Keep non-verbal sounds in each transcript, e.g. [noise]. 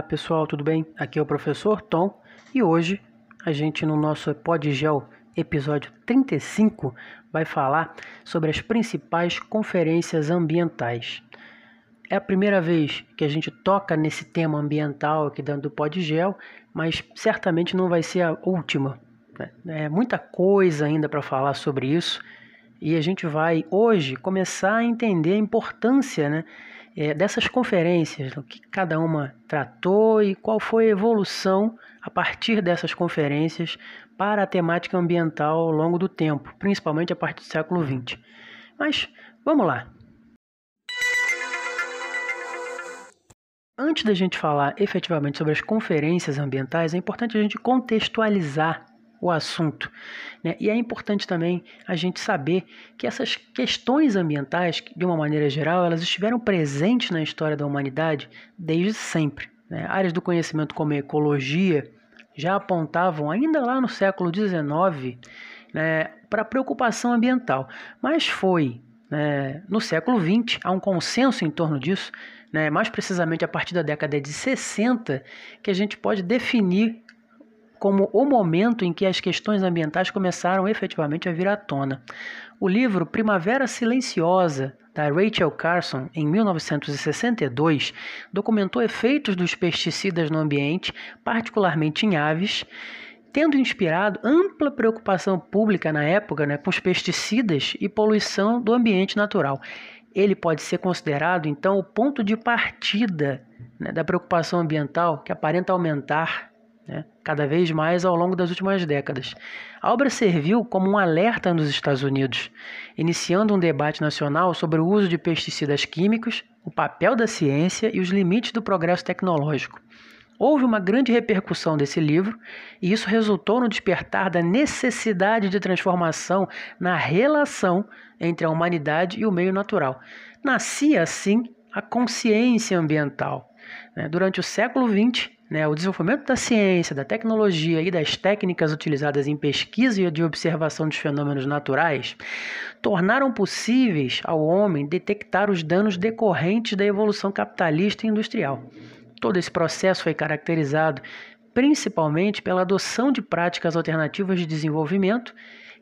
Olá pessoal, tudo bem? Aqui é o professor Tom e hoje a gente no nosso Podgel episódio 35 vai falar sobre as principais conferências ambientais. É a primeira vez que a gente toca nesse tema ambiental aqui dentro do Podgel, mas certamente não vai ser a última. Né? É muita coisa ainda para falar sobre isso e a gente vai hoje começar a entender a importância né, é, dessas conferências, o que cada uma tratou e qual foi a evolução a partir dessas conferências para a temática ambiental ao longo do tempo, principalmente a partir do século XX. Mas vamos lá. Antes da gente falar efetivamente sobre as conferências ambientais, é importante a gente contextualizar o assunto. Né? E é importante também a gente saber que essas questões ambientais, de uma maneira geral, elas estiveram presentes na história da humanidade desde sempre. Né? Áreas do conhecimento como ecologia já apontavam, ainda lá no século XIX, né, para preocupação ambiental. Mas foi né, no século XX, há um consenso em torno disso, né, mais precisamente a partir da década de 60, que a gente pode definir como o momento em que as questões ambientais começaram efetivamente a vir à tona. O livro Primavera Silenciosa, da Rachel Carson, em 1962, documentou efeitos dos pesticidas no ambiente, particularmente em aves, tendo inspirado ampla preocupação pública na época né, com os pesticidas e poluição do ambiente natural. Ele pode ser considerado, então, o ponto de partida né, da preocupação ambiental que aparenta aumentar né, cada vez mais ao longo das últimas décadas. A obra serviu como um alerta nos Estados Unidos, iniciando um debate nacional sobre o uso de pesticidas químicos, o papel da ciência e os limites do progresso tecnológico. Houve uma grande repercussão desse livro e isso resultou no despertar da necessidade de transformação na relação entre a humanidade e o meio natural. Nascia assim a consciência ambiental. Né. Durante o século XX, né, o desenvolvimento da ciência, da tecnologia e das técnicas utilizadas em pesquisa e de observação dos fenômenos naturais tornaram possíveis ao homem detectar os danos decorrentes da evolução capitalista e industrial. Todo esse processo foi caracterizado principalmente pela adoção de práticas alternativas de desenvolvimento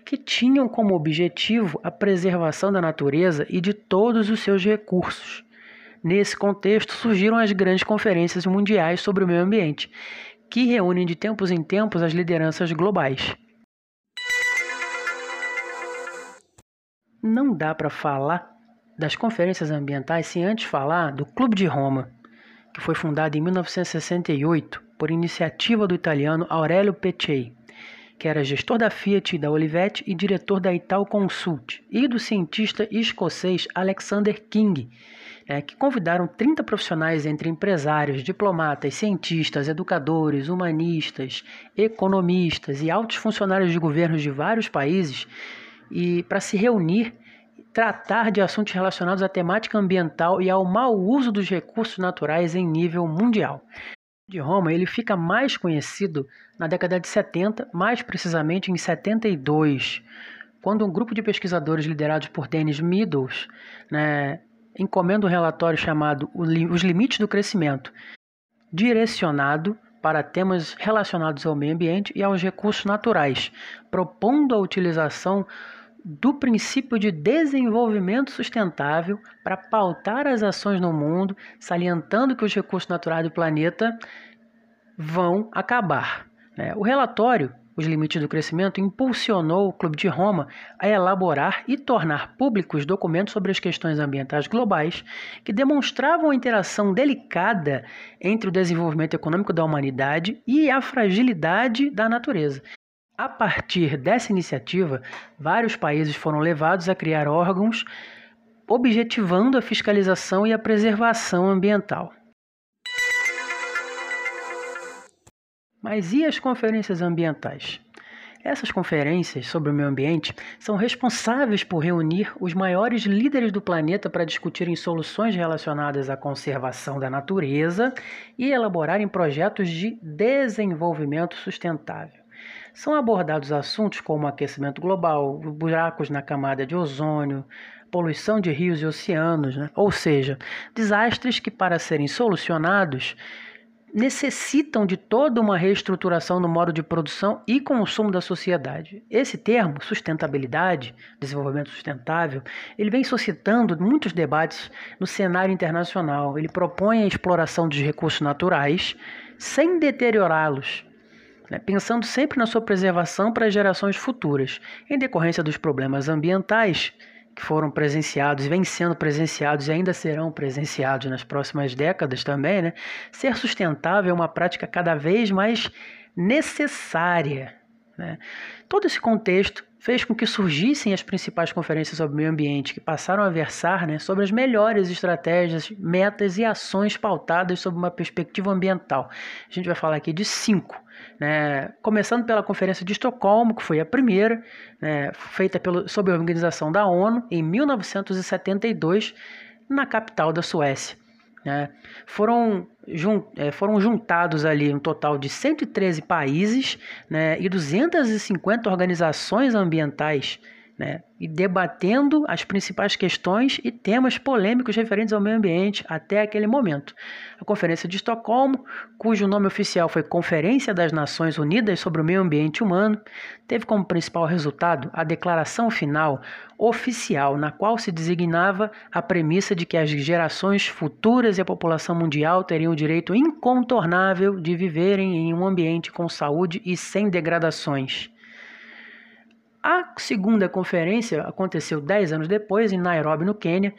que tinham como objetivo a preservação da natureza e de todos os seus recursos. Nesse contexto, surgiram as grandes conferências mundiais sobre o meio ambiente, que reúnem de tempos em tempos as lideranças globais. Não dá para falar das conferências ambientais sem antes falar do Clube de Roma, que foi fundado em 1968 por iniciativa do italiano Aurelio Peccei, que era gestor da Fiat e da Olivetti e diretor da Ital Consult, e do cientista escocês Alexander King, é, que convidaram 30 profissionais entre empresários, diplomatas, cientistas, educadores, humanistas, economistas e altos funcionários de governos de vários países e para se reunir tratar de assuntos relacionados à temática ambiental e ao mau uso dos recursos naturais em nível mundial. De Roma, ele fica mais conhecido na década de 70, mais precisamente em 72, quando um grupo de pesquisadores liderados por Dennis Meadows né, encomenda um relatório chamado Os Limites do Crescimento, direcionado para temas relacionados ao meio ambiente e aos recursos naturais, propondo a utilização do princípio de desenvolvimento sustentável para pautar as ações no mundo, salientando que os recursos naturais do planeta vão acabar. Né? O relatório os limites do crescimento, impulsionou o Clube de Roma a elaborar e tornar públicos documentos sobre as questões ambientais globais que demonstravam a interação delicada entre o desenvolvimento econômico da humanidade e a fragilidade da natureza. A partir dessa iniciativa, vários países foram levados a criar órgãos objetivando a fiscalização e a preservação ambiental. Mas e as conferências ambientais? Essas conferências sobre o meio ambiente são responsáveis por reunir os maiores líderes do planeta para discutirem soluções relacionadas à conservação da natureza e elaborarem projetos de desenvolvimento sustentável. São abordados assuntos como aquecimento global, buracos na camada de ozônio, poluição de rios e oceanos, né? ou seja, desastres que, para serem solucionados, necessitam de toda uma reestruturação no modo de produção e consumo da sociedade. Esse termo, sustentabilidade, desenvolvimento sustentável, ele vem suscitando muitos debates no cenário internacional. Ele propõe a exploração dos recursos naturais sem deteriorá-los, né, pensando sempre na sua preservação para gerações futuras, em decorrência dos problemas ambientais que foram presenciados vêm sendo presenciados e ainda serão presenciados nas próximas décadas também, né? Ser sustentável é uma prática cada vez mais necessária. Né? Todo esse contexto fez com que surgissem as principais conferências sobre meio ambiente, que passaram a versar né, sobre as melhores estratégias, metas e ações pautadas sob uma perspectiva ambiental. A gente vai falar aqui de cinco. Né, começando pela Conferência de Estocolmo, que foi a primeira, né, feita pelo, sob a organização da ONU em 1972, na capital da Suécia. Né. Foram, jun, é, foram juntados ali um total de 113 países né, e 250 organizações ambientais né, e debatendo as principais questões e temas polêmicos referentes ao meio ambiente até aquele momento. A Conferência de Estocolmo, cujo nome oficial foi Conferência das Nações Unidas sobre o Meio Ambiente Humano, teve como principal resultado a declaração final oficial, na qual se designava a premissa de que as gerações futuras e a população mundial teriam o direito incontornável de viverem em um ambiente com saúde e sem degradações. A segunda conferência aconteceu 10 anos depois, em Nairobi, no Quênia,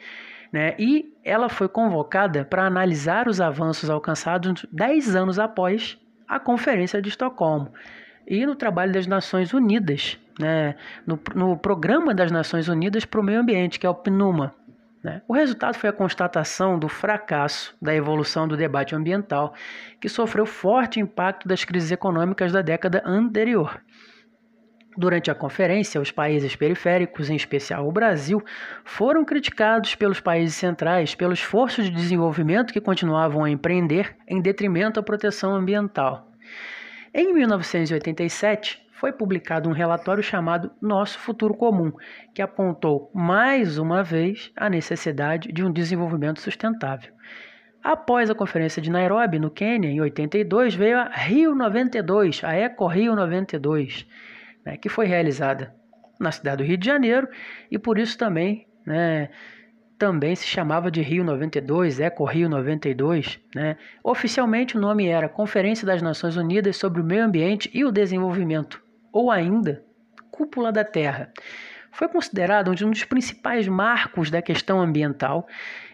né, e ela foi convocada para analisar os avanços alcançados 10 anos após a Conferência de Estocolmo e no trabalho das Nações Unidas, né, no, no Programa das Nações Unidas para o Meio Ambiente, que é o PNUMA. Né. O resultado foi a constatação do fracasso da evolução do debate ambiental, que sofreu forte impacto das crises econômicas da década anterior. Durante a conferência, os países periféricos, em especial o Brasil, foram criticados pelos países centrais pelo esforço de desenvolvimento que continuavam a empreender em detrimento à proteção ambiental. Em 1987, foi publicado um relatório chamado Nosso Futuro Comum, que apontou mais uma vez a necessidade de um desenvolvimento sustentável. Após a conferência de Nairobi, no Quênia, em 82, veio a Rio 92, a Eco Rio 92 né, que foi realizada na cidade do Rio de Janeiro e por isso também, né, também se chamava de Rio 92, Eco Rio 92. Né? Oficialmente o nome era Conferência das Nações Unidas sobre o Meio Ambiente e o Desenvolvimento, ou ainda Cúpula da Terra. Foi considerado um dos principais marcos da questão ambiental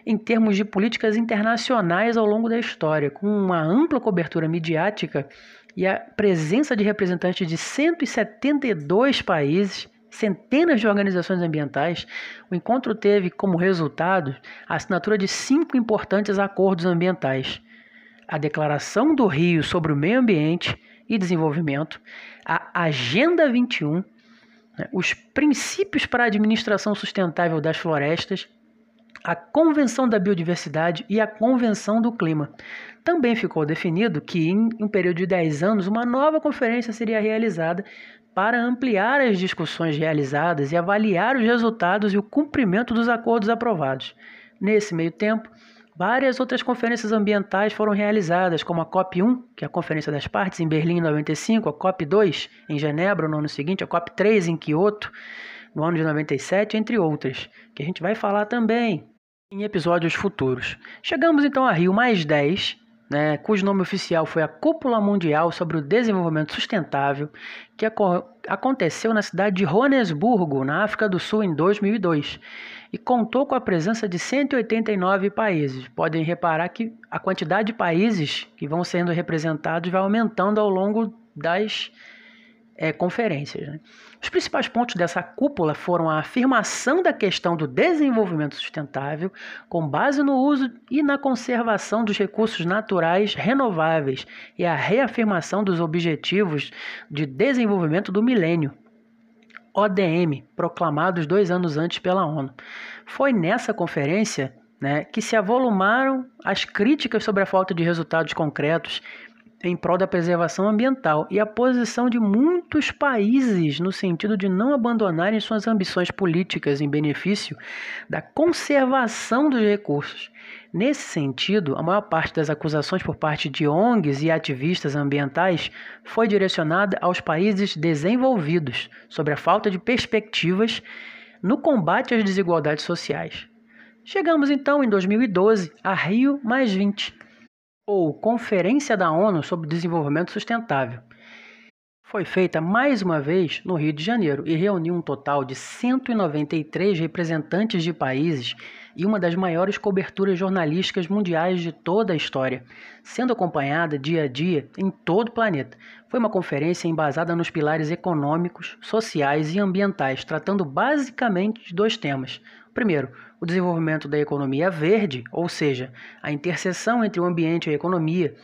em termos de políticas internacionais ao longo da história, com uma ampla cobertura midiática e a presença de representantes de 172 países, centenas de organizações ambientais, o encontro teve como resultado a assinatura de cinco importantes acordos ambientais: a Declaração do Rio sobre o Meio Ambiente e Desenvolvimento, a Agenda 21, né, os princípios para a administração sustentável das florestas, a Convenção da Biodiversidade e a Convenção do Clima. Também ficou definido que, em um período de 10 anos, uma nova conferência seria realizada para ampliar as discussões realizadas e avaliar os resultados e o cumprimento dos acordos aprovados. Nesse meio tempo, várias outras conferências ambientais foram realizadas, como a COP1, que é a Conferência das Partes, em Berlim em 95, a COP2 em Genebra no ano seguinte, a COP3 em Kyoto no ano de 97, entre outras, que a gente vai falar também em episódios futuros. Chegamos então a Rio mais 10, né, cujo nome oficial foi a Cúpula Mundial sobre o Desenvolvimento Sustentável, que aconteceu na cidade de Joanesburgo, na África do Sul, em 2002, e contou com a presença de 189 países. Podem reparar que a quantidade de países que vão sendo representados vai aumentando ao longo das é, conferências. Né? Os principais pontos dessa cúpula foram a afirmação da questão do desenvolvimento sustentável, com base no uso e na conservação dos recursos naturais renováveis, e a reafirmação dos Objetivos de Desenvolvimento do Milênio, ODM, proclamados dois anos antes pela ONU. Foi nessa conferência né, que se avolumaram as críticas sobre a falta de resultados concretos em prol da preservação ambiental e a posição de muitos países no sentido de não abandonarem suas ambições políticas em benefício da conservação dos recursos. Nesse sentido, a maior parte das acusações por parte de ONGs e ativistas ambientais foi direcionada aos países desenvolvidos sobre a falta de perspectivas no combate às desigualdades sociais. Chegamos então em 2012 a Rio mais 20 ou Conferência da ONU sobre Desenvolvimento Sustentável. Foi feita mais uma vez no Rio de Janeiro e reuniu um total de 193 representantes de países e uma das maiores coberturas jornalísticas mundiais de toda a história, sendo acompanhada dia a dia em todo o planeta. Foi uma conferência embasada nos pilares econômicos, sociais e ambientais, tratando basicamente de dois temas: Primeiro, o desenvolvimento da economia verde, ou seja, a interseção entre o ambiente e a economia,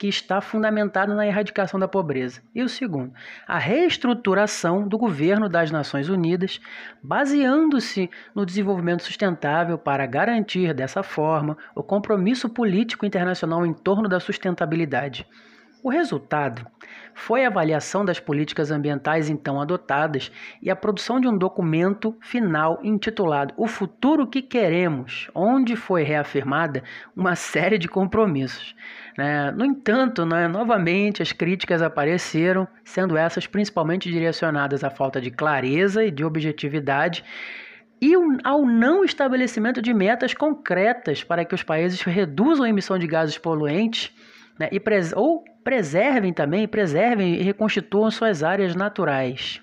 que está fundamentado na erradicação da pobreza. E o segundo, a reestruturação do governo das Nações Unidas, baseando-se no desenvolvimento sustentável para garantir, dessa forma, o compromisso político internacional em torno da sustentabilidade. O resultado foi a avaliação das políticas ambientais então adotadas e a produção de um documento final intitulado O Futuro que Queremos, onde foi reafirmada uma série de compromissos. Né? No entanto, né, novamente as críticas apareceram, sendo essas principalmente direcionadas à falta de clareza e de objetividade e ao não estabelecimento de metas concretas para que os países reduzam a emissão de gases poluentes né, e pres ou preservem também, preservem e reconstituam suas áreas naturais.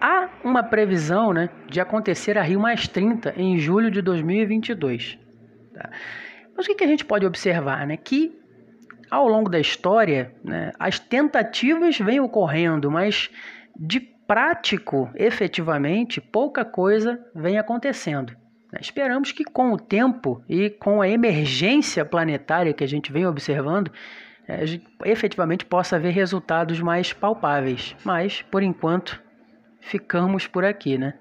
Há uma previsão né, de acontecer a Rio Mais 30 em julho de 2022. Tá? Mas o que, a gente pode observar? Né? Que ao longo da história, né, as tentativas vêm ocorrendo, mas de prático, efetivamente, pouca coisa vem acontecendo. Né? Esperamos que com o tempo e com a emergência planetária que a gente vem observando, é, a gente efetivamente possa haver resultados mais palpáveis. Mas, por enquanto, ficamos por aqui, né?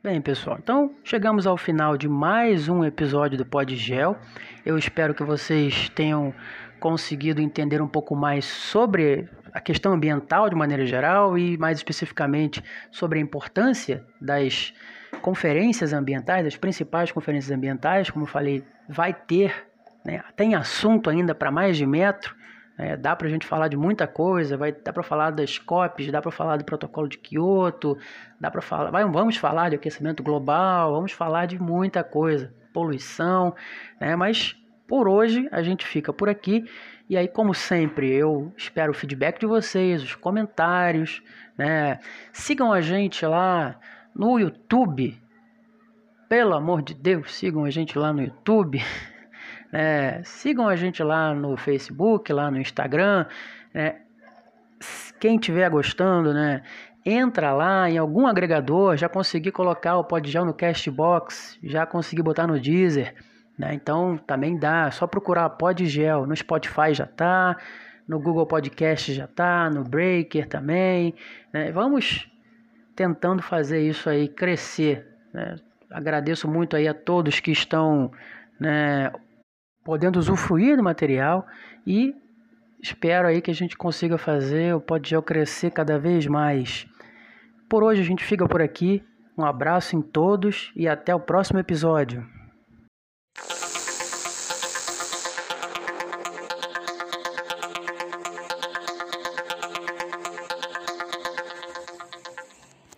Bem, pessoal, então chegamos ao final de mais um episódio do Podgel. Eu espero que vocês tenham conseguido entender um pouco mais sobre a questão ambiental de maneira geral e mais especificamente sobre a importância das conferências ambientais, das principais conferências ambientais, como eu falei, vai ter, né, tem assunto ainda para mais de metro, né, dá para a gente falar de muita coisa, vai dá para falar das COPs, dá para falar do protocolo de Kyoto, dá para falar, vai, vamos falar de aquecimento global, vamos falar de muita coisa, poluição, né, mas por hoje a gente fica por aqui. E aí, como sempre, eu espero o feedback de vocês, os comentários, né? Sigam a gente lá no YouTube. Pelo amor de Deus, sigam a gente lá no YouTube. [laughs] Né? Sigam a gente lá no Facebook, lá no Instagram. Né? Quem estiver gostando, né? Entra lá em algum agregador. Já consegui colocar o Podgel no Castbox, já consegui botar no Deezer. Né? Então também dá, só procurar Podgel no Spotify já tá, no Google Podcast já tá, no Breaker também. Né? Vamos tentando fazer isso aí crescer. Né? Agradeço muito aí a todos que estão né, podendo usufruir do material e espero aí que a gente consiga fazer o Podgel crescer cada vez mais. Por hoje a gente fica por aqui. Um abraço em todos e até o próximo episódio.